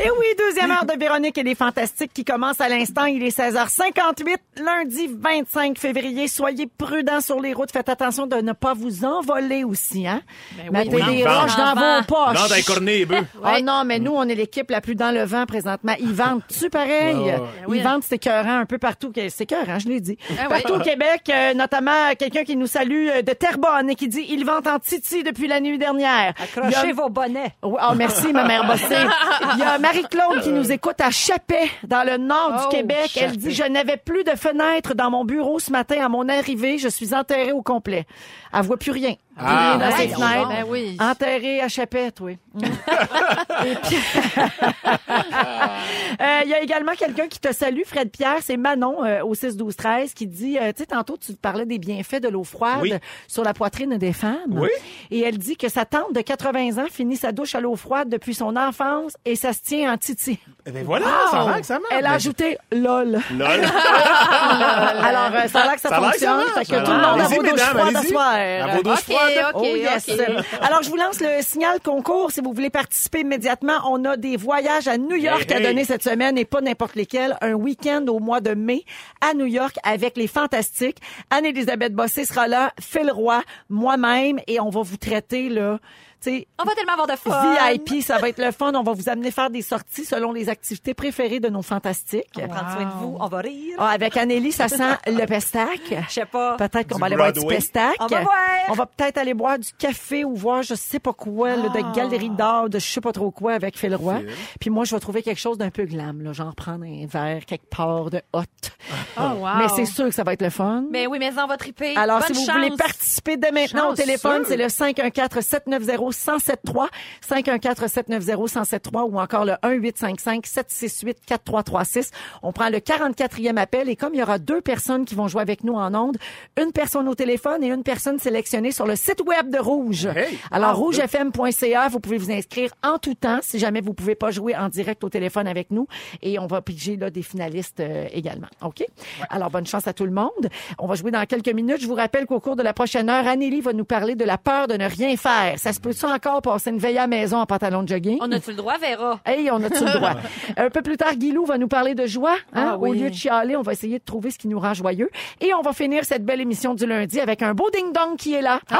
Et oui, deuxième heure de Véronique et les Fantastiques qui commence à l'instant. Il est 16h58, lundi 25 février. Soyez prudents sur les routes. Faites attention de ne pas vous envoler aussi, hein? Mettez oui. des Vent. roches dans vos poches. Non, d'un cornet et bœuf. Oh non, mais nous, on est l'équipe la plus dans le vent présentement. Ils vendent-tu pareil? Ouais, ouais. Ils vendent, c'est écœurant un peu partout. C'est écœurant, je l'ai dit. Ah oui. Partout au Québec, euh, notamment quelqu'un qui nous salue euh, de Terrebonne et qui dit « Ils vendent en titi depuis la nuit dernière. » Accrochez vos bonnets. Oui, oh, merci, ma mère bossée. Il y a Marie-Claude qui nous écoute à Chapet, dans le nord Oh, du Québec. Elle dit, je n'avais plus de fenêtre dans mon bureau ce matin à mon arrivée. Je suis enterrée au complet. Elle voit plus rien. Ah, rien dans ses ouais, fenêtres. ben oui. Enterrée à Chapet, oui. Et puis- Euh, Il y a également quelqu'un qui te salue, Fred Pierre, c'est Manon euh, au 6 12 13 qui dit euh, tu sais tantôt tu parlais des bienfaits de l'eau froide Oui. sur la poitrine des femmes. Oui. Et elle dit que sa tante de 80 ans finit sa douche à l'eau froide depuis son enfance et ça se tient en titi. Ben voilà, ça a l'air que ça marche. Elle a ajouté lol. Lol. Alors euh, ça a l'air que ça, Ça ça fonctionne, marche. fait que tout le monde a vos douches froides à soir. À vos douches froides. OK, Oh yes. Alors, je vous lance le signal concours. Si vous voulez participer immédiatement, on a des voyages à New York Hey, à hey. donner cette semaine et pas n'importe lesquels. Un week-end au mois de mai à New York avec les Fantastiques. Anne-Élisabeth Bossé sera là, Phil Roy, moi-même et on va vous traiter, là, sais, On va tellement avoir de fun. VIP, ça va être le fun. On va vous amener faire des sorties selon les activités préférées de nos fantastiques. On va prendre soin de vous. On va rire. Ah, avec Anneli, ça sent le pestac. Je sais pas. Peut-être qu'on va aller boire du pestac. On va va peut-être aller boire du café ou voir je sais pas quoi, là, Ah. de galerie d'art, de je sais pas trop quoi avec Phil Roy. Puis moi, je vais trouver quelque chose d'un peu glam, là, genre prendre un verre quelque part de hot. Oh, wow. Mais c'est sûr que ça va être le fun. Mais oui, mais on va triper. Alors, Bonne si vous chance. voulez participer dès maintenant au téléphone, c'est le 514-790-1073, 514-790-1073 ou encore le 1-855-768-4336. On prend le 44e appel et comme il y aura deux personnes qui vont jouer avec nous en ondes, une personne au téléphone et une personne sélectionnée sur le site web de Rouge. Alors, Ah, rougefm.ca, vous pouvez vous inscrire en tout temps si jamais vous pouvez pas jouer en direct au téléphone avec nous et on va piger là des finalistes euh, également. OK? Alors, bonne chance à tout le monde. On va jouer dans quelques minutes. Je vous rappelle qu'au cours de la prochaine heure, Anneli va nous parler de la peur de ne rien faire. Ça se peut-tu encore passer une veille à la maison en pantalon de jogging? On a-tu le droit, Vera? Hey, on a-tu le droit? Un peu plus tard, Guilou va nous parler de joie. Hein? Ah oui. Au lieu de chialer, on va essayer de trouver ce qui nous rend joyeux. Et on va finir cette belle émission du lundi avec un beau ding-dong qui est là. Ah!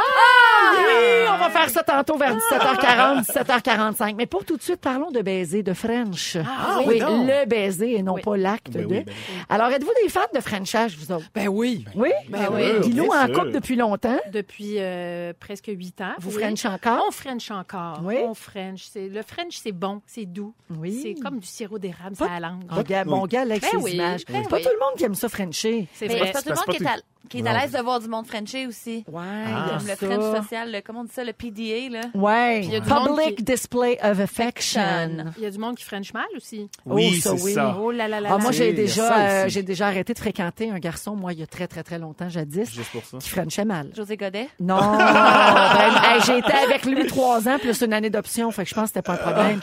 Oui, on va faire ça tantôt vers 17h40, 17h45. Mais pour tout de suite, parlons de baiser, de French. Ah, oui, oui, donc. le baiser et non Oui. pas l'acte Ben de. oui, ben Alors, êtes-vous des fans de Frenchage, vous autres? Ben oui. Oui? Ben oui. Guilou en couple depuis longtemps. Depuis euh, presque huit ans. Vous oui. French encore? On French encore. Oui. On French. C'est, le French, c'est bon, c'est doux. Oui. C'est comme du sirop d'érable sur la langue. Oh, gars, bon gars, avec Ben ses oui, images. ben C'est pas tout le monde qui aime ça, Frencher. C'est c'est pas tout le monde qui est, à, qui est à l'aise de voir du monde Frenché aussi. Ouais, Ah. le. French social, le, comment on dit ça, le PDA, là? Ouais. il y a du monde Public qui- display of affection. Il y a du monde qui French mal aussi. Oui, Oh, ça, c'est oui. ça. Oh là là là Ah, moi, j'ai déjà, euh, j'ai déjà arrêté de fréquenter un garçon, moi, il y a très, très, très longtemps, jadis, Juste pour ça. qui frenchait mal. José Godet? Non. Hey, j'ai été avec lui trois ans, plus une année d'option, fait que je pense que c'était pas un problème.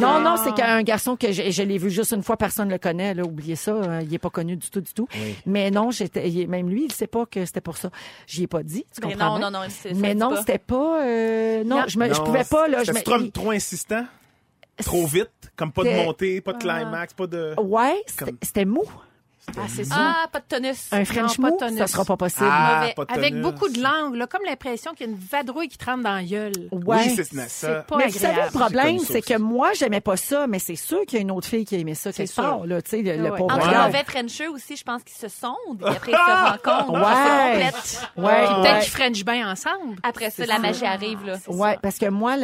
Non, non, c'est qu'un garçon que je, je l'ai vu juste une fois, personne le connaît, là, oubliez ça, hein, il est pas connu du tout, du tout. Mais non, j'étais, même lui, il sait pas que c'était pour ça. J'y ai pas dit, tu Mais comprends non, bien? non, non, Mais non, pas. c'était pas, euh, non, Non. je, me, je Non, pouvais pas, là, je c'était me, trop, trop insistant? Trop vite? Comme pas de montée, pas de climax, pas de... ouais, c'était Comme- c'était mou. Ah, c'est ça. Ah, pas de tonus. Un French Non, pas mou, de tonus. ça sera pas possible. Ah, mauvais. pas de Avec tonus. beaucoup de langue, là, comme l'impression qu'il y a une vadrouille qui te rentre dans la gueule. Ouais. Oui, c'est ça. C'est pas mais vous savez, agréable. le problème, c'est que moi, j'aimais pas ça, mais c'est sûr qu'il y a une autre fille qui a aimé ça, quelque sûr. part, là, tu sais, le, le Ouais. pauvre Entre Ouais. les gars. mauvais Frencheux aussi, je pense qu'ils se sondent, et après ils se rencontrent, Ouais. ils se complètent. Ouais, Peut-être ouais. qu'ils French bien ensemble. Après ça, la magie arrive, là. Ouais, parce que moi,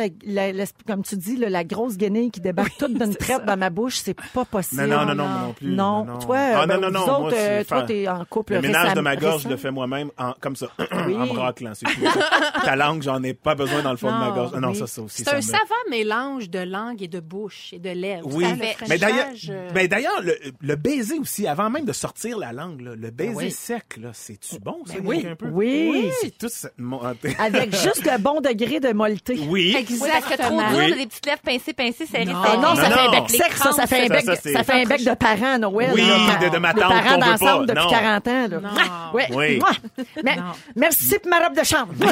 comme tu dis, la grosse guenille qui débarque toute d'une traite dans ma bouche, c'est pas possible. Non, non, non, non, plus. Non, toi, Ah, euh, non, ben, moi, autres, euh, c'est toi, t'es en couple Le ménage de ma gorge, je le fais moi-même, en, comme ça, Oui. en me raclant. c'est tout. Ta langue, j'en ai pas besoin dans le fond de ma gorge. Ah non, ça, ça aussi. C'est un me- savant mélange de langue et de bouche et de lèvres. Oui, Ça, mais d'ailleurs, euh, ben d'ailleurs, le, le baiser aussi, avant même de sortir la langue, là, le baiser oui. sec, là, c'est-tu bon, ça, Ben oui. Nick, un peu? Oui. C'est tout cette. Avec juste le bon degré de mollité. Oui. Oui, parce que trop Exactement. dur, des petites lèvres pincées, pincées, Non. Ah non, ça Non, fait un non. bec sec, ça, ça fait un bec, ça, de- c'est- ça fait un bec de parents à Noël. Oui, de, de ma parents d'ensemble pas. depuis Non. 40 ans. Là. Non. Ouais. Oui. Mouah. Mais- Non. merci pour ma robe de chambre.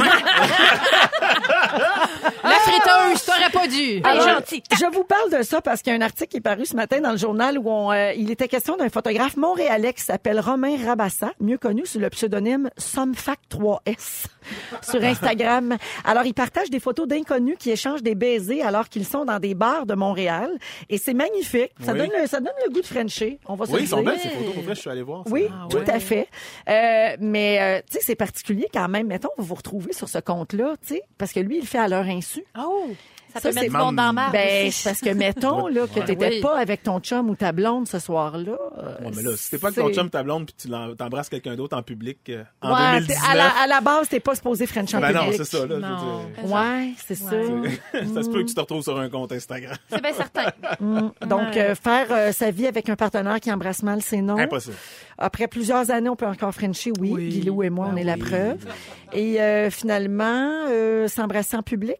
La friteuse, t'aurais pas dû. Alors, gentil. Je vous parle de ça parce qu'il y a un article qui est paru ce matin dans le journal où on, euh, il était question d'un photographe montréalais qui s'appelle Romain Rabassa, mieux connu sous le pseudonyme Somfac3S sur Instagram. Alors, il partage des photos d'inconnus qui échangent des baisers alors qu'ils sont dans des bars de Montréal. Et c'est magnifique. Ça, Oui. donne le, ça donne le goût de Frencher. On va se Oui, le ils sont dire. belles, ces photos. Pour vrai, je suis allé voir. Oui, Ah tout ouais? à fait. Euh, mais, euh, tu sais, c'est particulier quand même. Mettons, vous vous retrouvez sur ce compte-là, tu sais, parce que lui, il le fait à leur insu. Oh! Ça, Ça, peut mettre c'est du monde dans la marde Ben, c'est parce que, mettons, là, que Ouais. t'étais Oui. pas avec ton chum ou ta blonde ce soir-là. euh, Ouais, mais là, si t'es pas avec ton chum, ta blonde, puis tu t'embrasses quelqu'un d'autre en public euh, en Ouais, t'es- 2019. à, la, à la base, t'es pas supposé French en ben non, c'est ça, là. je veux Non. dire. Ouais, c'est ça. ça se peut que tu te retrouves sur un compte Instagram. C'est bien certain. Mm. Donc, euh, faire euh, sa vie avec un partenaire qui embrasse mal, c'est non. Impossible. Après plusieurs années, on peut encore Frencher, oui. Oui. Guilou et moi, on Ben est la preuve. Et euh, finalement, euh, s'embrasser en public,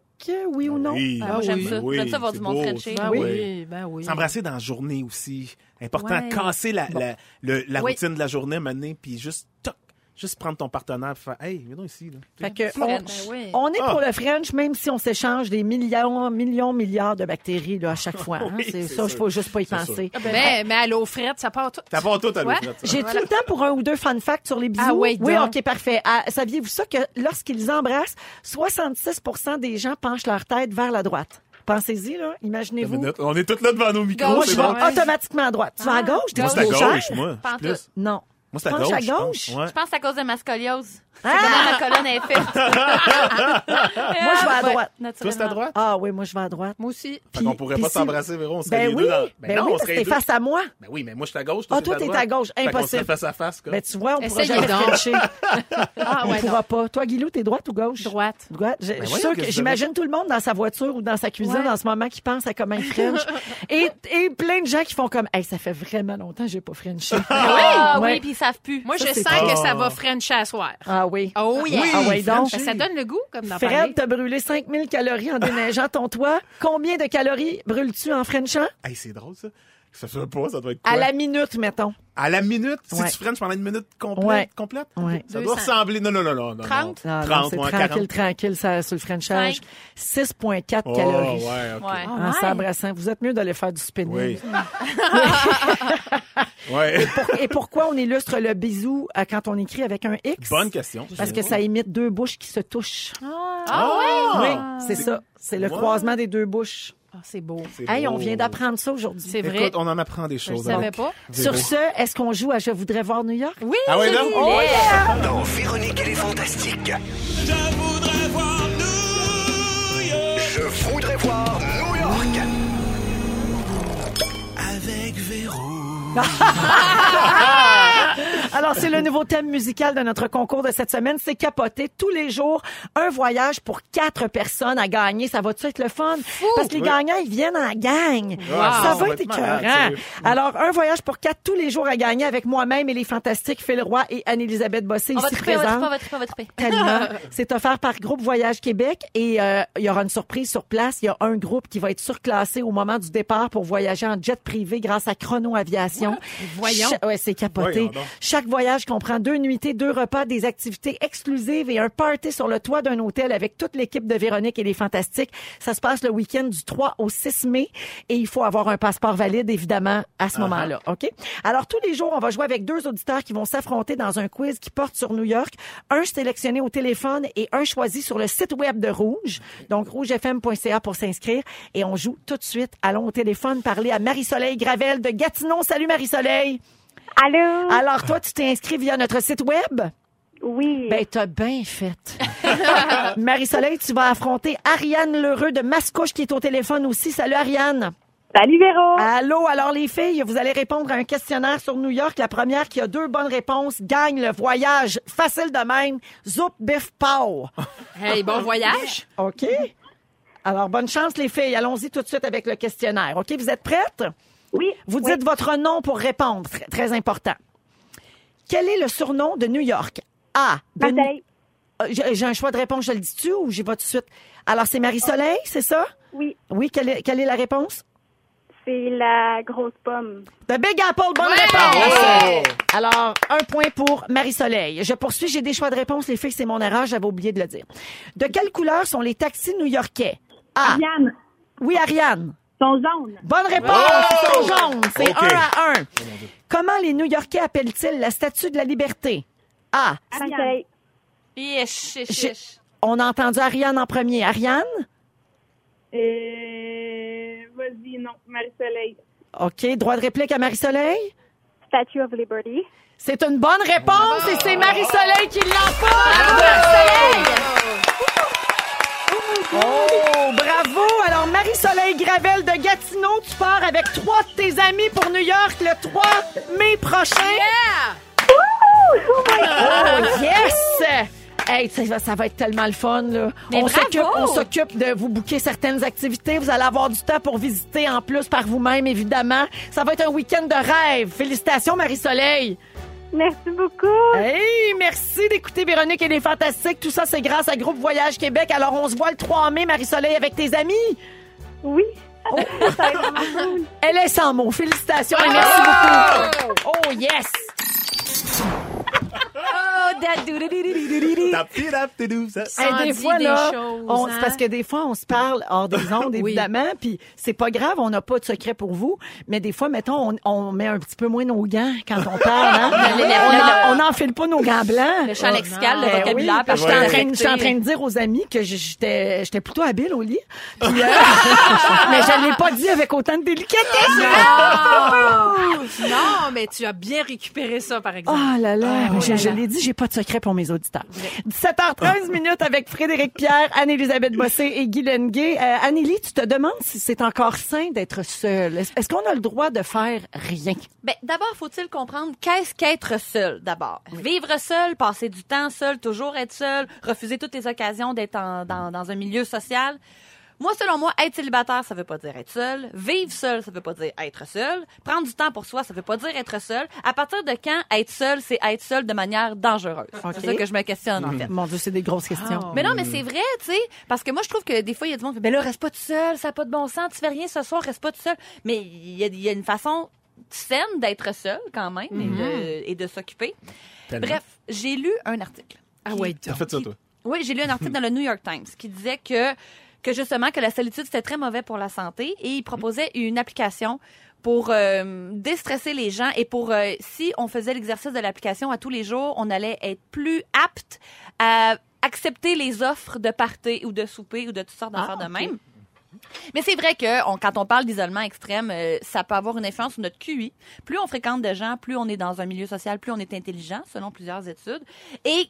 oui ou non? Oui, Ah, j'aime oui, ça. oui, J'aime ça voir c'est du monde. Ben Oui. oui, ben oui. S'embrasser dans la journée aussi. Important. Ouais. Casser la, la, le- la Oui. routine de la journée, mener, puis juste, toc, juste prendre ton partenaire et faire, hey, viens donc ici, là. Fait que on, Ben oui. on est Ah. pour le French, même si on s'échange des millions, millions, milliards de bactéries là, à chaque fois. hein. Oui, c'est ça, il faut juste pas y penser. Ben, mais à l'eau frette, ça part tout. T'as pas tout à l'eau, ça. J'ai tout le temps pour un ou deux fun facts sur les bisous. Ah oui, oui, ok, parfait. Ah, Saviez-vous ça que lorsqu'ils embrassent, 66% des gens penchent leur tête vers la droite? Pensez-y, là. Imaginez-vous. On est tous là devant nos micros, Moi, Gauche, je c'est vais bon. ouais. automatiquement à droite. Tu vas à gauche? T'es Moi, c'est à gauche, moi. Pas en Plus. Non. Moi, c'est à gauche. je pense. gauche? Ouais. Je pense que c'est à cause de ma scoliose. C'est Ah! comment ma colonne est faite. Moi, je vais à Ouais, droite. Toi, c'est à droite? Ah oui, moi, je vais à droite. Moi aussi. Fait qu'on pourrait puis pas si- s'embrasser, Véro. On serait Ben les oui, deux dans... ben, non, oui, on parce que t'es face à moi. Ben oui, mais moi, je suis à gauche. toi, Ah, toi, à t'es à gauche. Fait qu'on serait Impossible. face à face, quoi. Ben, tu vois, on pourra jamais frencher. Ah On ouais, pourra non. pas. Toi, Guilou, t'es droite ou gauche? Droite. Droite. Je, je suis voyons, sûre que qu'est-ce que j'imagine tout le monde dans sa voiture ou dans sa cuisine en ce moment qui pense à comment il French. et, et plein de gens qui font comme, hey, ça fait vraiment longtemps que j'ai pas Frenché. Ah oui, puis ils savent plus. Moi, Ça, je sens que ça va Frencher à soir. Ah oui. Oh yeah. Oui, Ah ouais, donc. Ben, ça donne le goût, comme dans Fred, t'as brûlé 5000 calories en déneigeant ton toit. Combien de calories brûles-tu en Frenchant? Hey, c'est drôle, ça. Ça fait pas, ça doit être quoi? À la minute, mettons. À la minute? Ouais. Si tu French pendant une minute complète? Ouais. complète? Ouais. Ça doit 200. ressembler... Non, non, non, non. non, 30? Non, Non, non, 30, c'est ouais, tranquille, 40. tranquille, ça, sur le Frenchage. 6,4 Oh, calories. ouais, OK. Ouais. En Ouais. s'embrassant. Vous êtes mieux d'aller faire du spinning. Oui. ouais. Pour- et pourquoi on illustre le bisou euh, quand on écrit avec un X? Bonne question. Parce que ça imite deux bouches qui se touchent. Ah ouais? Oui, c'est ça. C'est le Ouais. croisement des deux bouches. Ah, c'est beau. Hey, on vient d'apprendre ça aujourd'hui. C'est vrai. Écoute, on en apprend des Je choses. savais avec pas. Sur ce, est-ce qu'on joue à Je voudrais voir New York? Oui, Ah ouais, je non? voulais. Dans Véronique et les Fantastiques. Je voudrais voir New York. Je voudrais voir New York. Avec Véro. Alors, c'est le nouveau thème musical de notre concours de cette semaine. C'est capoter tous les jours un voyage pour quatre personnes à gagner. Ça va-tu être le fun? Parce que les Oui. gagnants, ils viennent en gang. Wow. Ça va être écœurant. Alors, un voyage pour quatre tous les jours à gagner avec moi-même et les fantastiques Phil Roy et Anne-Élisabeth Bossé On va ici présentes. Tellement. C'est offert par Groupe Voyage Québec et euh, il y aura une surprise sur place. Il y a un groupe qui va être surclassé au moment du départ pour voyager en jet privé grâce à Chrono Aviation. Voyons. Cha- ouais, c'est capoté. Voyons. Chaque voyage comprend deux nuitées, deux repas, des activités exclusives et un party sur le toit d'un hôtel avec toute l'équipe de Véronique et les Fantastiques. Ça se passe le week-end du 3 au 6 mai et il faut avoir un passeport valide, évidemment, à ce moment-là. OK? Alors, tous les jours, on va jouer avec deux auditeurs qui vont s'affronter dans un quiz qui porte sur New York. Un sélectionné au téléphone et un choisi sur le site web de Rouge. Donc, rougefm.ca pour s'inscrire. Et on joue tout de suite. Allons au téléphone parler à Marie-Soleil Gravel de Gatineau. Salut Marie-Soleil! Allô? Alors, toi, tu t'es inscrit via notre site web? Oui. Ben, t'as bien fait. Marie-Soleil, tu vas affronter Ariane Lheureux de Mascouche qui est au téléphone aussi. Salut, Ariane. Salut Véro. Allô, alors les filles, vous allez répondre à un questionnaire sur New York. La première qui a deux bonnes réponses gagne le voyage. Facile de même. Zoup, bif, pow. Hey, bon voyage. OK? Alors, bonne chance, les filles. Allons-y tout de suite avec le questionnaire. OK, vous êtes prêtes? Oui. Vous Oui. dites votre nom pour répondre. Très, très important. Quel est le surnom de New York? A. Marie-Soleil. Euh, J'ai j'ai un choix de réponse, je le dis-tu ou j'y vais tout de suite? Alors, c'est Marie-Soleil, c'est ça? Oui. Oui, quelle est, quelle est la réponse? C'est la grosse pomme. The Big Apple, bonne réponse. Alors, un point pour Marie-Soleil. Je poursuis, j'ai des choix de réponse. Les filles, c'est mon erreur, j'avais oublié de le dire. De quelle couleur sont les taxis new-yorkais? A. Yann, Oui, Ariane. Son jaune. Bonne réponse. Jaunes. C'est un à un. Comment les New-Yorkais appellent-ils la statue de la liberté? A. Marie-Soleil. Ish, ish, J'ai- ish. On a entendu Ariane en premier. Ariane? Euh, vas-y, non, Marie-Soleil. OK. Droit de réplique à Marie-Soleil? Statue of Liberty. C'est une bonne réponse et c'est Marie-Soleil qui l'emporte! Oh, bravo! Alors, Marie-Soleil Gravel de Gatineau, tu pars avec trois de tes amis pour New York le 3 mai prochain. Oh, yes! Hey, ça, va- ça va être tellement le fun, là. Mais on s'occupe, on s'occupe de vous booker certaines activités. Vous allez avoir du temps pour visiter en plus par vous-même, évidemment. Ça va être un week-end de rêve. Félicitations, Marie-Soleil. Merci beaucoup. Hey, merci d'écouter Véronique et les Fantastiques. Tout ça, c'est grâce à Groupe Voyage Québec. Alors, on se voit le 3 mai, Marie-Soleil, avec tes amis. Oui. Ça cool. Elle est sans mots. Félicitations et merci beaucoup. Oh, yes! Hey, des fois, des là, choses, on- hein? c'est parce que des fois, on se parle hors des ondes, évidemment, puis c'est pas grave, on n'a pas de secret pour vous, mais des fois, mettons, on, on met un petit peu moins nos gants quand on parle, hein? Le- le- on le- en- on n'enfile pas nos gants blancs. Le champ lexical, le Ben vocabulaire, oui, parce que en, train, j'étais en train de dire aux amis que j'étais j'étais plutôt habile au lit. Puis, euh, mais je ne l'ai pas dit avec autant de délicatesse. Non, mais tu as bien récupéré ça, par exemple. Oh là là, mais je, je l'ai dit, j'ai pas de secret pour mes auditeurs. 17h13 minutes avec Frédéric Pierre, Anne-Élisabeth Bossé et Guy Lenguet. Euh, Annélie, tu te demandes si c'est encore sain d'être seule. Est-ce qu'on a le droit de faire rien? Ben, d'abord, faut-il comprendre qu'est-ce qu'être seul, d'abord? Vivre seul, passer du temps seul, toujours être seul, refuser toutes les occasions d'être en- dans, dans un milieu social. Moi, selon moi, être célibataire, ça veut pas dire être seul. Vivre seul, ça veut pas dire être seul. Prendre du temps pour soi, ça veut pas dire être seul. À partir de quand être seul, c'est être seul de manière dangereuse? C'est ça que je me questionne, en fait. Mon Dieu, c'est des grosses questions. Mais non, mais c'est vrai, tu sais, parce que moi, je trouve que des fois, il y a du monde qui fait, ben là, reste pas tout seul, ça n'a pas de bon sens, tu fais rien ce soir, reste pas tout seul. Mais il y a, il y a une façon saine d'être seul, quand même, et de, et de s'occuper. Bref, j'ai lu un article. Ah ouais, T'as fait ça, toi? Oui, j'ai lu un article dans le New York Times qui disait que, que justement, que la solitude, c'était très mauvais pour la santé et il proposait une application pour euh, déstresser les gens et pour, euh, si on faisait l'exercice de l'application à tous les jours, on allait être plus apte à accepter les offres de party ou de souper ou de toutes sortes d'affaires Ah, de même. Mais c'est vrai que on- quand on parle d'isolement extrême, euh, ça peut avoir une influence sur notre QI. Plus on fréquente de gens, plus on est dans un milieu social, plus on est intelligent, selon plusieurs études. Et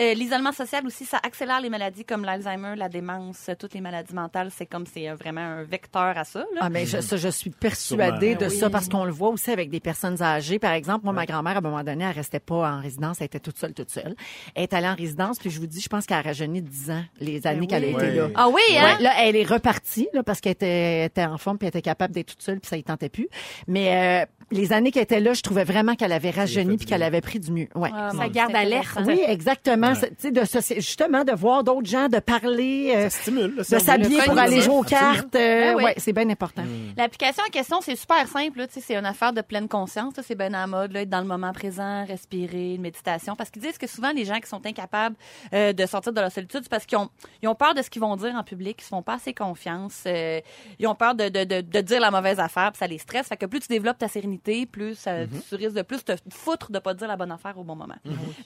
euh, l'isolement social aussi, ça accélère les maladies comme l'Alzheimer, la démence, euh, toutes les maladies mentales. C'est comme c'est euh, vraiment un vecteur à ça. Là. Ah, mais je, ça, je suis persuadée Sûrement. de ça parce qu'on le voit aussi avec des personnes âgées. Par exemple, moi, ma grand-mère, à un moment donné, elle restait pas en résidence. Elle était toute seule, toute seule. Elle est allée en résidence, puis je vous dis, je pense qu'elle a rajeuni 10 ans les années qu'elle a été là. Ah oui, hein? Ouais, là, elle est repartie là, parce qu'elle était, était en forme puis elle était capable d'être toute seule puis ça y tentait plus. Mais euh, les années qu'elle était là, je trouvais vraiment qu'elle avait rajeuni puis qu'elle avait pris du mieux. Ouais. Ah, Ça garde alerte. Oui, exactement. Sais, de justement de voir d'autres gens, de parler, euh, Ça stimule, le de s'habiller le pour aller jouer aux cartes. euh, Ah oui. ouais, c'est bien important. L'application en question, c'est super simple. là, tu sais, C'est une affaire de pleine conscience. C'est bien en mode, là, être dans le moment présent, respirer, une méditation. Parce qu'ils disent que souvent, les gens qui sont incapables euh, de sortir de leur solitude, c'est parce qu'ils ont, ils ont peur de ce qu'ils vont dire en public. Ils se font pas assez confiance. euh, ils ont peur de, de, de, de dire la mauvaise affaire, puis ça les stresse. Fait que plus tu développes ta sérénité, plus euh, tu risques de plus te foutre de pas dire la bonne affaire au bon moment.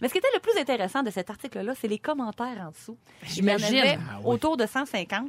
Mais ce qui était le plus intéressant de cet article-là, c'est les commentaires en dessous. Il y en J'imagine. Ah oui. autour de 150.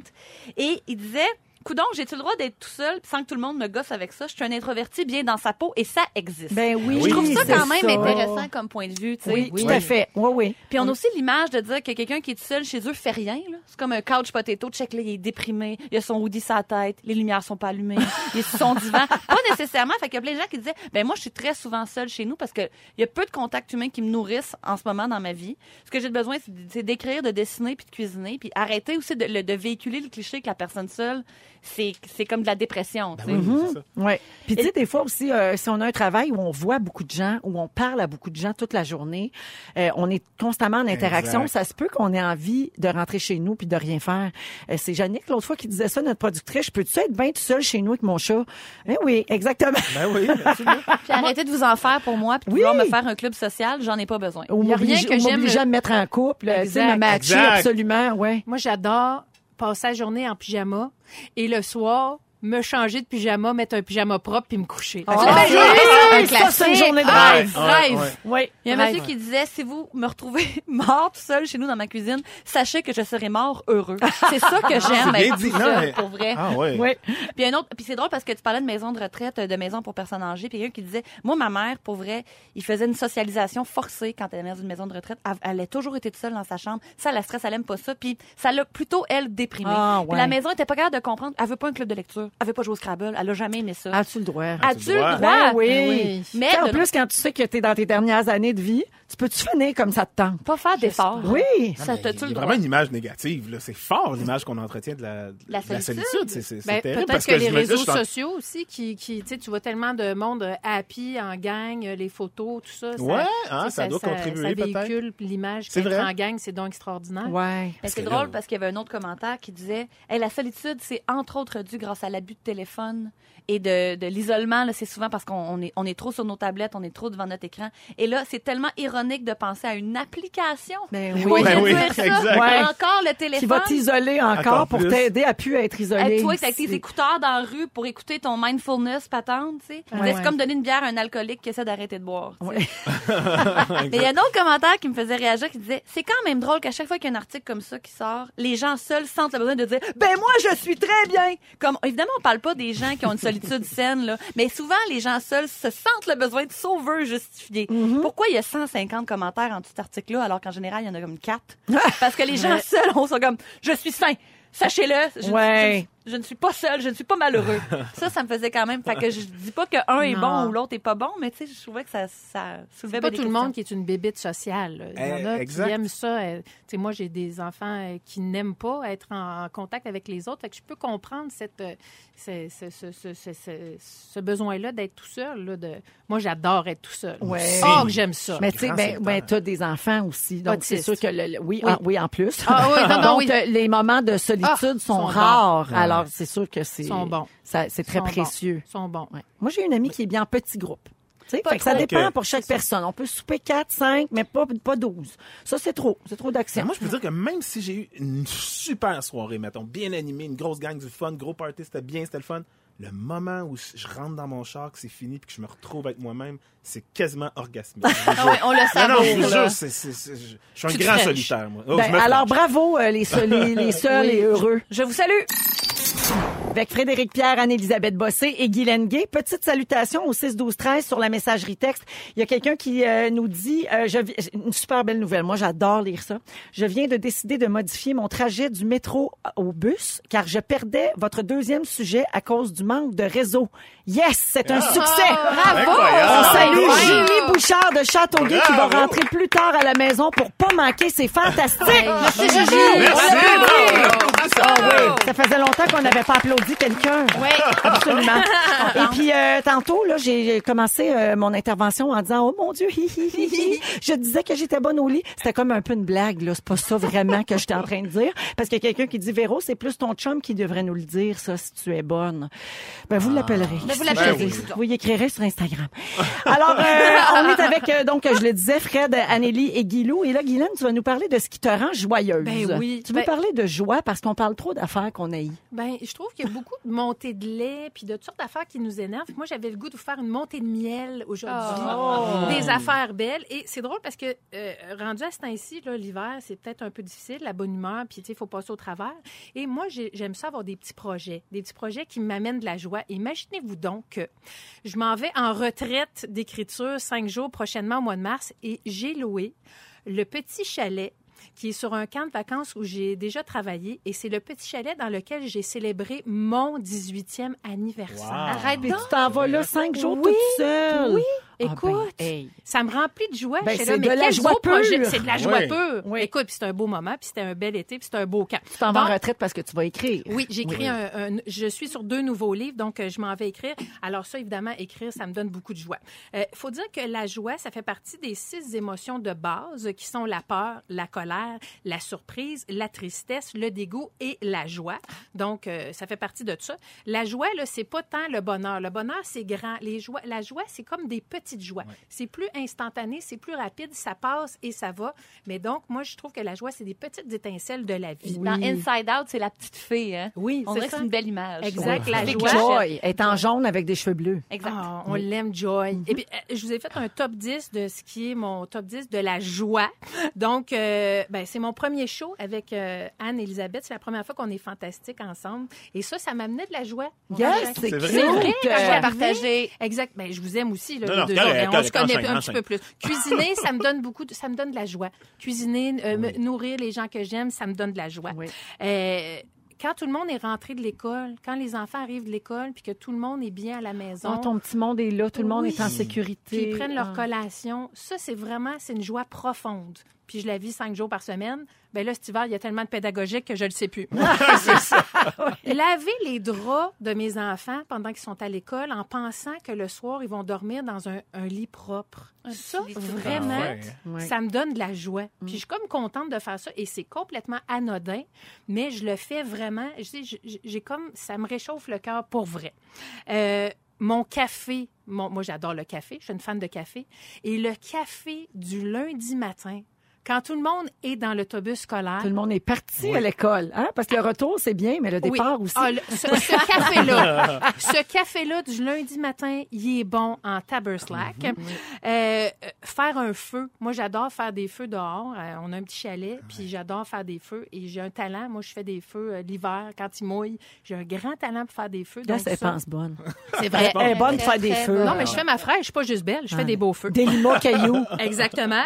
Et il disait, Coudon, j'ai-tu le droit d'être tout seul sans que tout le monde me gosse avec ça? Je suis un introverti bien dans sa peau et ça existe. Ben oui, je trouve ça quand même ça. intéressant comme point de vue. tu sais. Oui, tout à fait. Oui, oui. Puis on a aussi l'image de dire que quelqu'un qui est tout seul chez eux fait rien. C'est comme un couch potato. Check là, il est déprimé. Il a son hoodie sur la tête. Les lumières sont pas allumées. Il est sur son divan. Pas nécessairement. Fait qu'il y a plein de gens qui disaient, ben moi, je suis très souvent seule chez nous parce que il y a peu de contacts humains qui me nourrissent en ce moment dans ma vie. Ce que j'ai besoin, c'est- d'écrire, de dessiner puis de cuisiner. Puis arrêter aussi de, de véhiculer le cliché que la personne seule c'est c'est comme de la dépression. tu sais. Ben oui, ça. Ouais. Puis tu sais, des fois aussi, euh, si on a un travail où on voit beaucoup de gens, où on parle à beaucoup de gens toute la journée, euh, on est constamment en interaction. Exact. Ça se peut qu'on ait envie de rentrer chez nous puis de rien faire. Euh, c'est Jannick l'autre fois qui disait ça, notre productrice. Je peux-tu être bien tout seul chez nous avec mon chat Eh oui, exactement. Ben oui. Puis arrêtez de vous en faire pour moi, puis de Oui. vouloir me faire un club social, j'en ai pas besoin. Ou rien m'obliger que j'aime- m'obliger à me mettre en couple, tu sais, Exact. me matcher absolument, ouais. Moi, j'adore passer la journée en pyjama et le soir, me changer de pyjama, mettre un pyjama propre puis me coucher. Ah, oui, j'ai- un ça, c'est une journée de Ah, rêve. rêve. Ouais. Oui. Il y a un Rêve. monsieur qui disait si vous me retrouvez mort tout seul chez nous dans ma cuisine, sachez que je serai mort heureux. C'est ça que j'aime être dit. Non, mais- pour vrai. Ah ouais. Oui. Puis un autre, puis c'est drôle parce que tu parlais de maison de retraite, de maison pour personnes âgées, puis quelqu'un qui disait, moi ma mère, pour vrai, il faisait une socialisation forcée quand elle était dans une maison de retraite. Elle, elle a toujours été toute seule dans sa chambre. Ça, la stress, elle aime pas ça. Puis ça l'a plutôt elle déprimée. Ah, Puis la maison était pas capable de comprendre. Elle veut pas un club de lecture. Elle veut pas jouer au Scrabble. Elle a jamais aimé ça. As-tu le droit? As-tu le droit? le droit? Ben oui. Ben oui. Mais en plus, quand tu sais que tu es dans tes dernières années de vie, tu peux-tu finir comme ça te tente? pas faire d'efforts. Oui. Ça il y le droit? vraiment une image négative. là. C'est fort l'image qu'on entretient de la, de La la solitude. solitude. C'est Ben, terrible. peut-être parce que, les je me dis, réseaux sociaux aussi, qui, qui tu vois tellement de monde happy, en gang, les photos, tout ça. ça- Ouais, tu hein, ça doit contribuer, Ça peut-être. véhicule l'image C'est qu'être vrai. en gang, c'est donc extraordinaire. Ouais. Mais c'est que drôle parce qu'il y avait un autre commentaire qui disait hey, la solitude, c'est entre autres dû grâce à l'abus de téléphone et de, de l'isolement. là, C'est souvent parce qu'on on est, on est trop sur nos tablettes, on est trop devant notre écran. Et là, c'est tellement ironique de penser à une application. Ben Oui, oui. Ben oui, dire ça. exact. Ouais. Encore le téléphone. Qui va t'isoler encore, Encore pour t'aider à plus être isolé. Hey, toi, avec tes écouteurs dans la rue pour écouter ton mindfulness patente, tu sais. Ouais. C'est comme donner une bière à un alcoolique qui essaie d'arrêter de boire. Mais il y a un autre commentaire qui me faisait réagir qui disait c'est quand même drôle qu'à chaque fois qu'il y a un article comme ça qui sort, les gens seuls sentent le besoin de dire ben moi je suis très bien. Comme évidemment on parle pas des gens qui ont une solitude saine là, mais souvent les gens seuls se sentent le besoin de sauveur justifié. Mm-hmm. Pourquoi il y a 150 commentaires en dessous cet article là alors qu'en général il y en a comme 4 Parce que les gens seuls on sont comme je suis sain. Sachez-le, je, Ouais. Je- ne suis pas seul, je ne suis pas malheureux. ça, ça me faisait quand même. Fait que je dis pas que un est bon ou l'autre est pas bon, mais tu sais, je trouvais que ça, ça soulevait C'est pas tout le monde qui est une bébite sociale. là. Il y en Eh, a exact. qui aiment ça. euh, tu sais, moi, j'ai des enfants euh, qui n'aiment pas être en, en contact avec les autres. Fait que je peux comprendre cette, euh, ce, ce- ce- ce- ce- ce- ce besoin-là d'être tout seul. là, de... Moi, j'adore être tout seul. Ouais. Oh, j'aime ça. Mais tu sais, ben, ben, t'as des enfants aussi, donc c'est sûr que le, le- oui, Oui. ah, oui, en plus. Ah oui, non, non, donc oui. les moments de solitude Ah, sont, sont rares, alors c'est sûr que c'est Sont bons. ça- c'est très Sont précieux. Ils sont bons. Ouais. Moi, j'ai une amie qui est bien en petit groupe. Fait que ça dépend pour chaque personne. On peut souper 4, 5, mais pas, pas 12. Ça, c'est trop. C'est trop d'action. moi, je peux dire que même si j'ai eu une super soirée, mettons, bien animée, une grosse gang, du fun, gros party, c'était bien, c'était le fun, le moment où je rentre dans mon char, que c'est fini, puis que je me retrouve avec moi-même, c'est quasiment orgasmique. Ah ouais, on le Non, non, savoure, je vous jure, c'est- c'est- c'est- je je suis un grand solitaire, moi. Oh, Ben, alors, bravo, euh, les, seuls, les, les seuls et heureux. Je vous salue. Avec Frédéric Pierre, Anne-Élisabeth Bossé et Guy Lenguet. Petite salutation au 6-12-13 sur la messagerie texte. Il y a quelqu'un qui euh, nous dit, euh, je, une super belle nouvelle. Moi, j'adore lire ça. Je viens de décider de modifier mon trajet du métro au bus car je perdais votre deuxième sujet à cause du manque de réseau. Yes, c'est un succès. Incroyable. On salue. Julie Bouchard de Châteauguay qui va Bravo. rentrer plus tard à la maison pour pas manquer. C'est fantastique. Merci, Juju. Merci, bravo. Ah ça faisait longtemps qu'on n'avait pas applaudi quelqu'un. Oui. Absolument. Et puis euh, tantôt là, j'ai commencé euh, mon intervention en disant "Oh mon dieu, hi, hi, hi, je disais que j'étais bonne au lit." C'était comme un peu une blague là, c'est pas ça vraiment que j'étais en train de dire parce qu'il y a quelqu'un qui dit "Véro, c'est plus ton chum qui devrait nous le dire ça si tu es bonne." Ben vous l'appellerez. Ben, vous l'appellerez. je- Vous y écrirez sur Instagram. Alors euh, on est avec euh, donc je le disais Fred, Anneli et Guilou et là Guylaine, tu vas nous parler de ce qui te rend joyeuse. Ben oui. Tu veux Ben- parler de joie parce qu'on parle trop d'affaires qu'on haït. Ben, je trouve qu'il y a beaucoup de montées de lait puis de toutes sortes d'affaires qui nous énervent. Moi, j'avais le goût de vous faire une montée de miel aujourd'hui. Oh. Des affaires belles. Et c'est drôle parce que, euh, rendu à ce temps-ci, là, l'hiver, c'est peut-être un peu difficile, la bonne humeur, puis tu sais, il faut passer au travers. Et moi, j'ai- j'aime ça avoir des petits projets. Des petits projets qui m'amènent de la joie. Imaginez-vous donc que je m'en vais en retraite d'écriture cinq jours prochainement au mois de mars et j'ai loué le petit chalet qui est sur un camp de vacances où j'ai déjà travaillé et c'est le petit chalet dans lequel j'ai célébré mon 18e anniversaire. Wow. Arrête donc. tu t'en vas là cinq jours Oui, toute seule. oui. Écoute, ben, hey. ça me remplit de joie. Ben, c'est de la joie pure. C'est de la joie pure. Écoute, puis c'était un beau moment, puis c'était un bel été, puis c'était un beau camp. Tu t'en vas en retraite parce que tu vas écrire. Oui, j'écris Oui. un, un- Je suis sur deux nouveaux livres, donc euh, je m'en vais écrire. Alors ça, évidemment, écrire, ça me donne beaucoup de joie. Il faut dire que la joie, ça fait partie des six émotions de base qui sont la peur, la colère, la surprise, la tristesse, le dégoût et la joie. Donc, euh, ça fait partie de ça. La joie, là, c'est pas tant le bonheur. Le bonheur, c'est grand. Les joies, la joie, c'est comme des petites joies. C'est plus instantané, c'est plus rapide, ça passe et ça va. Mais donc, moi, je trouve que la joie, c'est des petites étincelles de la vie. Dans Inside Out, c'est la petite fille. Hein? Oui, On c'est dirait que ça. c'est une belle image. Exact, la joie. Joy est en jaune avec des cheveux bleus. Exact. Ah, on l'aime, Joy. Et puis, euh, je vous ai fait un top 10 de ce qui est mon top 10 de la joie. Donc, euh, ben, c'est mon premier show avec euh, Anne-Elisabeth. C'est la première fois qu'on est fantastique ensemble. Et ça, ça m'amenait de la joie. Yes, c'est C'est vrai. C'est vrai, vais partager. Exact. Ben, je vous aime aussi, là, Non, non, deux correct, on correct, se connaît un petit peu plus. Cuisiner, ça me donne beaucoup, de, ça me donne de la joie. Cuisiner, euh, nourrir les gens que j'aime, ça me donne de la joie. Oui. Euh, quand tout le monde est rentré de l'école, quand les enfants arrivent de l'école, puis que tout le monde est bien à la maison, Oh, ton petit monde est là, tout le monde Oui. est en sécurité. puis ils prennent leur Ah. collation, ça c'est vraiment c'est une joie profonde. Puis je la vis cinq jours par semaine. Ben là cet hiver il y a tellement de pédagogique que je le sais plus. Laver les draps de mes enfants pendant qu'ils sont à l'école en pensant que le soir ils vont dormir dans un, un lit propre. ça vraiment. Ah ouais. Ça me donne de la joie. Puis je suis comme contente de faire ça et c'est complètement anodin, mais je le fais vraiment. Je sais, j'ai- j'ai comme ça me réchauffe le cœur pour vrai. Euh, mon café, mon- moi j'adore le café, je suis une fan de café, et le café du lundi matin, quand tout le monde est dans l'autobus scolaire. Tout le monde est parti à l'école, hein? Parce que le retour, c'est bien, mais le Oui. départ aussi. Ah, le- ce, ce café-là, ce café-là du lundi matin, il est bon en taberslack. Mhm. Euh, euh, faire un feu. Moi, j'adore faire des feux dehors. Euh, on a un petit chalet, puis j'adore faire des feux. Et j'ai un talent. Moi, je fais des feux euh, l'hiver quand il mouille. J'ai un grand talent pour faire des feux. Là, ça, pense bonne. c'est vrai. elle est bonne pour faire des feux. Non, mais je fais ma fraîche. Je suis pas juste belle. Je fais des beaux feux. Des limons cailloux. Exactement.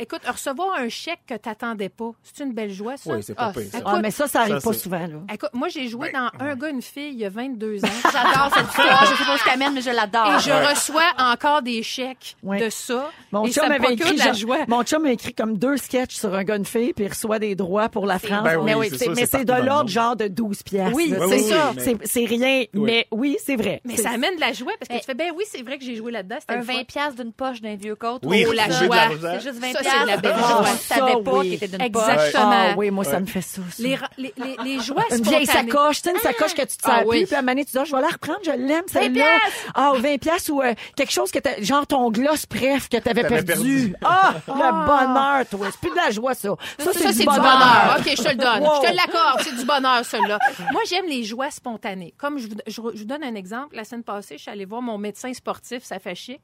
Écoute, recevoir un chèque que t'attendais pas, c'est une belle joie, ça? Oui, c'est pas Ah, pire, ça. Ah, mais ça, ça arrive Ça, pas c'est- souvent, là. Écoute, moi, j'ai joué Ben, dans Un gars, une fille il y a 22 ans. J'adore cette histoire. Je sais pas où je t'amène, mais je l'adore. Et je reçois encore des chèques Ouais. de ça. Mon et chum ça me avait procure écrit, de la genre- joie. mon chum a écrit comme deux sketchs sur un gars une fille, puis il reçoit des droits pour la France. Ben oui, mais c'est c'est, ça, mais c'est c'est de partout dans le l'ordre monde. genre de 12 piastres. Oui, là. c'est ça. C'est, c'est rien, mais oui, c'est vrai. Mais C'est- ça amène de la joie parce que tu fais, ben oui, c'est vrai que j'ai joué là-dedans. C'était Un le fun. 20 pièces d'une poche d'un vieux côte. Oui, oh, la joie. C'est juste 20 Ça, c'est de la belle Je joie. savais Ça, pas oui. qu'il était d'une Exactement. poche. Ah oui, moi, ça me fait ça. ça. Les, les, les, les joies Une vieille spontanées. sacoche, tu sais, une sacoche que tu te sers Ah oui. plus, puis à un moment donné, tu dis, ah, je vais la reprendre, je l'aime, celle-là. Ah, ou 20 piastres ou euh, quelque chose que t'as, genre ton gloss, bref, que t'avais perdu. Ah, le bonheur, toi. C'est plus de la joie, ça. Ça, c'est du bonheur. OK, je te le donne. Je te l'accorde. C'est du bonheur, celui-là. Moi, j'aime les joies spontanées. Comme je vous, je, vous- je vous donne un exemple. La semaine passée, je suis allée voir mon médecin sportif, ça fait chic.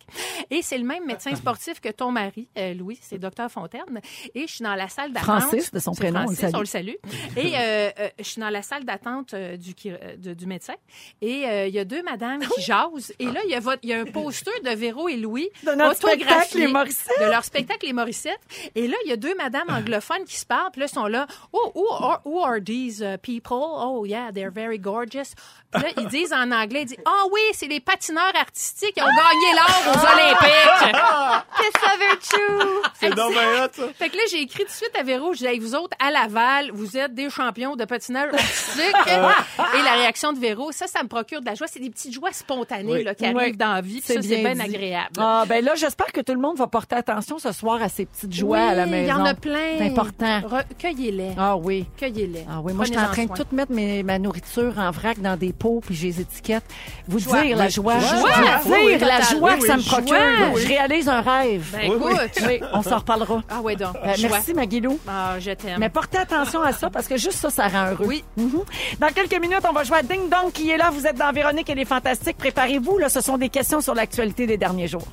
Et c'est le même médecin sportif que ton mari, euh, Louis, c'est docteur Fontaine. Et je suis dans la salle d'attente. Francis, de son prénom, on le Francis, salue. on le salue. Et euh, euh, je suis dans la salle d'attente euh, du, euh, de- du médecin. Et euh, il y a deux madames qui jasent. Et là, il y y a un poster de Véro et Louis De notre autographié spectacle, les Morissette. de leur spectacle Les Morissettes. Et là, il y a deux madames anglophones qui se parlent. Puis là, ils sont là. Oh, who are, who are these people? Oh, yeah, they're very gorgeous. Puis là, ils disent en anglais, ils disent, ah oui, c'est les patineurs artistiques qui ont gagné l'or aux Olympiques. C'est ça, Virtue. C'est donc bien hot, ça. Fait que là, j'ai écrit tout de suite à Véro, je dis, Hey, vous autres, à Laval, vous êtes des champions de patinage artistique. Et la réaction de Véro, ça, ça me procure de la joie. C'est des petites joies spontanées Oui. là, qui Oui. arrivent dans la vie. Ça, c'est bien agréable. Ah, ben là, j'espère que tout le monde va porter attention ce soir à ces petites joies Oui, à la Il maison. y en a plein. C'est important. Re- Cueillez-les. Ah oui. Cueillez-les. Ah oui, moi, je suis en train de tout mettre mes, ma nourriture en vrac dans des pots, puis j'ai les étiquettes. Vous Joie. dire la joie. Joie. Dire oui, la joie Oui, que ça me procure. Je réalise un rêve. Ben, écoute. On s'en Ah ouais, donc. Euh, merci, Maguilou. Ah, je t'aime. Mais portez attention à ça parce que juste ça, ça rend heureux. Oui. Mhm. Dans quelques minutes, on va jouer à Ding Dong qui est là. Vous êtes dans Véronique et les Fantastiques. Préparez-vous. Là, ce sont des questions sur l'actualité des derniers jours.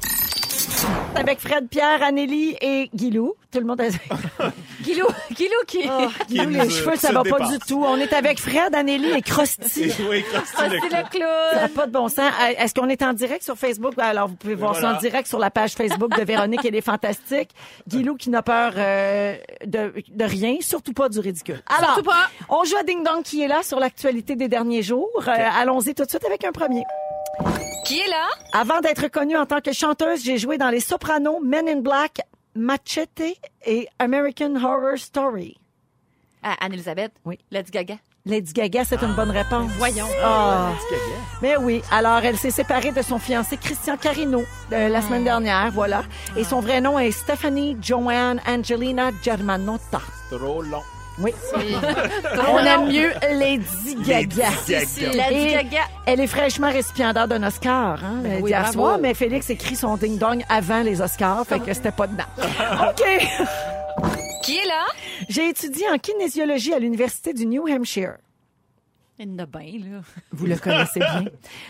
Avec Fred, Pierre, Anélie et Guilou. Tout le monde a... Guilou, Guilou qui... Oh, Guilou, les cheveux, ça va pas du tout. On est avec Fred, Anélie et Krusty. Oui, Christine, le clown. le clown. Ça n'a pas de bon sens. Euh, Est-ce qu'on est en direct sur Facebook? Alors, vous pouvez voir ça en direct sur la page Facebook de Véronique et les Fantastiques. Guilou qui n'a peur euh, de, de rien, surtout pas du ridicule. Alors, Surtout pas. on joue à Ding Dong qui est là sur l'actualité des derniers jours. Euh, Allons-y tout de suite avec un premier. Qui est là? Avant d'être connue en tant que chanteuse, j'ai joué dans Les Sopranos, Men in Black, Machete et American Horror Story. Ah, Anne-Elisabeth. Oui. Lady Gaga? Lady Gaga, c'est une bonne réponse. Voyons. Ah. Mais oui, alors elle s'est séparée de son fiancé Christian Carino euh, la semaine dernière, voilà. Et son vrai nom est Stephanie Joanne Angelina Germanotta. Trop long. Oui. On aime mieux Lady Gaga. Lady Gaga. Elle est fraîchement récipiendaire d'un Oscar, hein, Ben oui, hier bravo. soir, mais Félix écrit son ding-dong avant les Oscars, fait que c'était pas dedans. OK. Qui est là? J'ai étudié en kinésiologie à l'Université du New Hampshire. Il a bien, là. Vous le connaissez bien.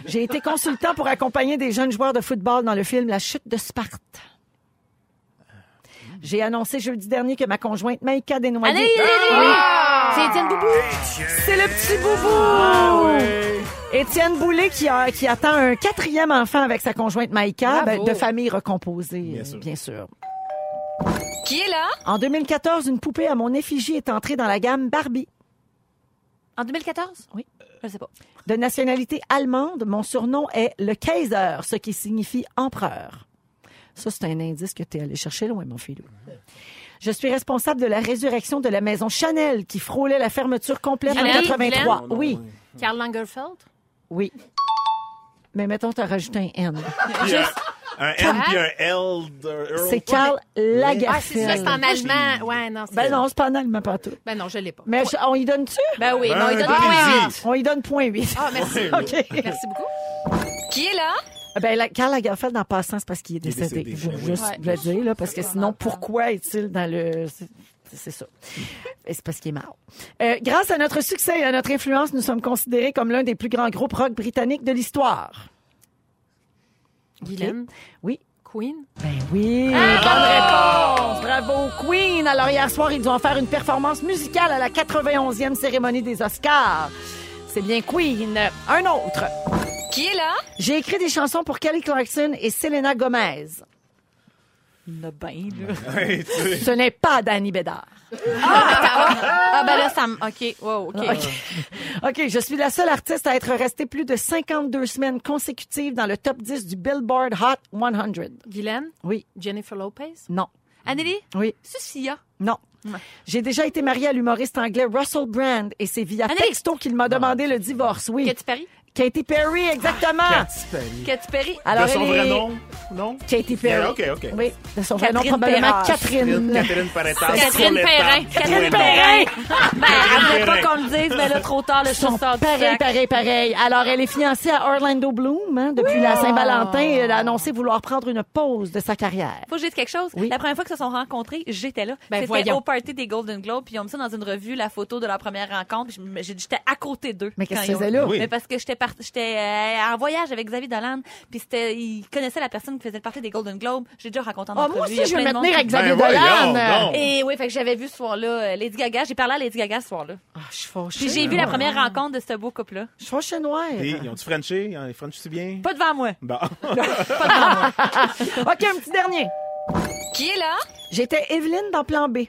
J'ai été consultant pour accompagner des jeunes joueurs de football dans le film La chute de Sparte. J'ai annoncé jeudi dernier que ma conjointe Maïka Desnoyers... Allez, allez, allez, allez. C'est Étienne Boubou. C'est le petit boubou! Étienne Boulay qui, a- qui attend un quatrième enfant avec sa conjointe Maïka, ben, de famille recomposée, Bien sûr. bien sûr. Qui est là? En 2014, une poupée à mon effigie est entrée dans la gamme Barbie. En 2014? Oui. Je sais pas. De nationalité allemande, mon surnom est le Kaiser, ce qui signifie empereur. Ça, c'est un indice que tu es allé chercher loin, mon filou. Je suis responsable de la résurrection de la maison Chanel qui frôlait la fermeture complète en Chanel, 83. Glenn? Oui, Karl Lagerfeld? oui. Mais mettons, tu as rajouté un N. Un, M puis un L. de Earl. C'est Karl Ah, c'est ça, c'est Lagerfeld. en allemand. Ouais, non, c'est Ben non, c'est pas en allemand partout. Ben non, je l'ai pas. Mais je- on y donne-tu? Ben oui, Ben, donne un point. On y donne point 8. Ah, merci. OK. Merci beaucoup. Qui est là? Ben, la, Karl Lagerfeld, en passant, c'est parce qu'il est Il est décédé. Je veux juste Ouais. le dire, là, parce que sinon, pourquoi est-il dans le... c'est- ça. C'est parce qu'il est mort. Euh, grâce à notre succès et à notre influence, nous sommes considérés comme l'un des plus grands groupes rock britanniques de l'histoire. Guylaine? Oui. Queen? Ben oui, bonne réponse. Bravo, Queen. Alors, hier soir, ils ont offert une performance musicale à la 91e cérémonie des Oscars. C'est bien Queen. Un autre. Qui est là? J'ai écrit des chansons pour Kelly Clarkson et Selena Gomez. Il y en a bien, là. Ce n'est pas Danny Bédard. Ah, ben là, ça me. OK. Wow, OK. OK, je suis la seule artiste à être restée plus de 52 semaines consécutives dans le top 10 du Billboard Hot 100. Guylaine? Oui, Jennifer Lopez? non, Anneli? oui, Sia. non. J'ai déjà été mariée à l'humoriste anglais Russell Brand et c'est via Anneli? texto qu'il m'a demandé le divorce. Oui, Katy Perry? Katy Perry, exactement. Katy Perry. Katy Perry? Alors, de son elle vrai est- nom? Non? Katy Perry. Yeah, OK, OK. Oui, de son vrai nom, Catherine probablement. Catherine. Catherine Paretas. Catherine Perrin. Catherine. Perrin. Ben, elle voulait pas Perrin. qu'on le dise, mais là, trop tard, le sont sort du pareil, sac. pareil, pareil. Alors, elle est fiancée à Orlando Bloom hein, depuis la Saint-Valentin. et Elle a annoncé vouloir prendre une pause de sa carrière. Faut que je dise quelque chose. Oui. La première fois qu'ils se sont rencontrés, j'étais là. Ben, C'était voyons. au party des Golden Globes, puis ils ont mis ça dans une revue, la photo de leur première rencontre. puis je J'étais à côté d'eux. Mais qu'est-ce quand que ils tu ont- faisais là? Oui. Mais parce que j'étais j'étais euh, en voyage avec Xavier Dolan, puis c'était, il connaissait la personne qui faisait party des Golden Globes. J'ai déjà raconté en Oh, entrevue. moi aussi, je vais me tenir avec Xavier Ben, Dolan. donc. Et oui, fait que j'avais vu ce soir-là euh, Lady Gaga. J'ai parlé à Lady Gaga ce soir-là. Ah, je suis fâchée. Puis j'ai vu la première rencontre de ce beau couple-là. Je suis fâchée noire. Puis, ils ont-tu Frenché? Ils ont Frenché bien? Pas devant moi. Bon. OK, un petit dernier. Qui est là? J'étais Evelyne dans Plan B.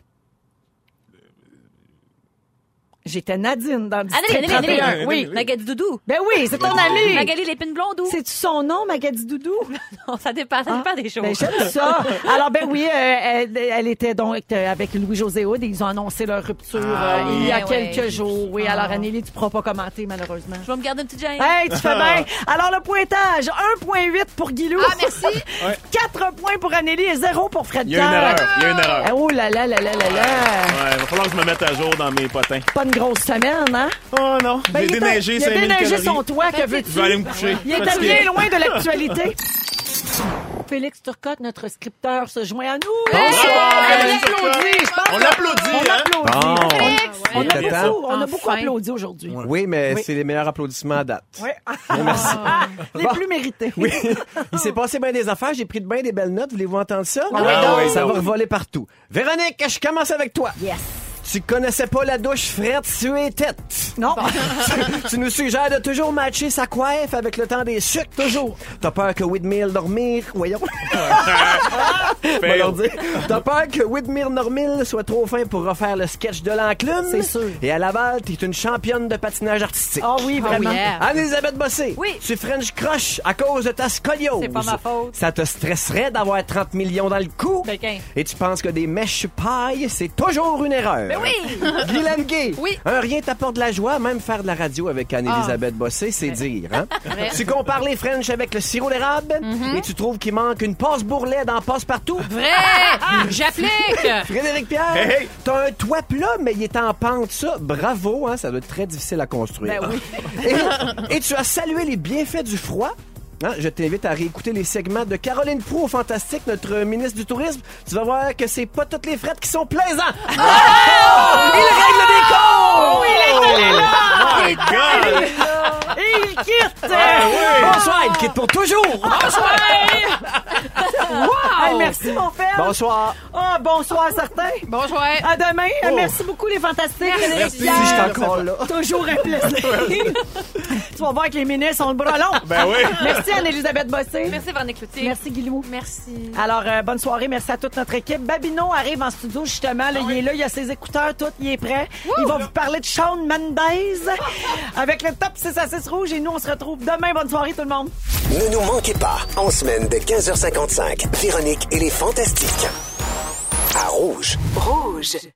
J'étais Nadine dans District Anneli, Anneli, 31. Anneli. Oui. Magali Doudou. Ben oui, c'est ton ami. Magali l'épine blonde ou? C'est-tu son nom, Magadie Doudou? Non, ça dépend, ça dépend des choses. Ben, j'aime ça. Alors, ben oui, euh, elle, elle était donc euh, avec Louis-José Hood et ils ont annoncé leur rupture Ah euh, oui. il y a Ouais, ouais. quelques jours. Oui, alors, Anneli, tu ne pourras pas commenter, malheureusement. Je vais me garder une petite gêne. Hey, tu fais bien. Alors, le pointage, 1,8 pour Guilou. Ah, merci. 4 points pour Anneli et 0 pour Fred Il y a une Pierre. erreur. Il y a une erreur. Ah, Oh là là là là là là. Ouais, il va falloir que je me mette à jour dans mes potins. Pas grosse semaine, hein? Oh non, Ben, j'ai déneigé Il a 5000 déneigé son toit, que veux-tu? Je vais aller me coucher. Il est bien loin de l'actualité. Félix Turcotte, notre scripteur, se joint à nous. Bonsoir, On Félix l'applaudit, je pense. On l'applaudit, On hein? On, Il a beaucoup, on a beaucoup Enfin. applaudi aujourd'hui. Oui, mais Oui. c'est les meilleurs applaudissements à date. Ouais. Merci. Les Bon. plus mérités. Oui. Il s'est passé bien des affaires. J'ai pris de bien des belles notes. Voulez-vous entendre ça? Ah oui, donc. Ça va voler partout. Véronique, je commence avec toi. Yes. Tu connaissais pas la douche frette sur les têtes. Non. tu nous suggères de toujours matcher sa coiffe avec le temps des sucres. Toujours. T'as peur que Whitmill dormir... Voyons. T'as peur que Whitmere Normil soit trop fin pour refaire le sketch de l'enclume? C'est sûr. Et à Laval, t'es une championne de patinage artistique. Ah oui, vraiment. yeah. Anne-Elisabeth Bossé, Oui. tu French crush à cause de ta scoliose. C'est pas ma faute. Ça te stresserait d'avoir 30 millions dans le cou? Ben. Et tu penses que des mèches paille, c'est toujours une erreur. Oui! Guylaine Gay, Oui. un rien t'apporte de la joie, même faire de la radio avec Anne-Elisabeth Bossé, c'est dire. Hein? Tu compares les French avec le sirop d'érable et tu trouves qu'il manque une passe bourrelet dans Passe-Partout? Vrai! J'applique! Frédéric Pierre, Hey, hey. t'as un toit plat, mais il est en pente, ça. Bravo, hein, ça doit être très difficile à construire. Ben oui. et, et tu as salué les bienfaits du froid? Hein, je t'invite à réécouter les segments de Caroline Proux au Fantastique, notre ministre du Tourisme. Tu vas voir que c'est pas toutes les frettes qui sont plaisants. Ah! Il règle des comptes! Oh my God! Il quitte! Bonsoir, il quitte pour toujours. Hey, merci, mon frère. Bonsoir. Ah, bonsoir, certains. Bonjour! À demain. Oh. Merci beaucoup, les fantastiques. Merci. Pierre. Si je suis encore là. Toujours un plaisir. tu vas voir que les ministres ont le bras long. Ben oui. Merci, Anne-Elisabeth Bossé. Merci, Véronique Cloutier. Merci, Guilou. Merci. Alors, euh, bonne soirée. Merci à toute notre équipe. Babino arrive en studio, justement. Là, Il est là, il a ses écouteurs, tout, il est prêt. Il va vous parler de Shawn Mendes avec le top 6 à 6 rouge. Et nous, on se retrouve demain. Bonne soirée, tout le monde. Ne nous manquez pas, en semaine de 15h55, Véronique et les Fantastiques. À Rouge. Rouge.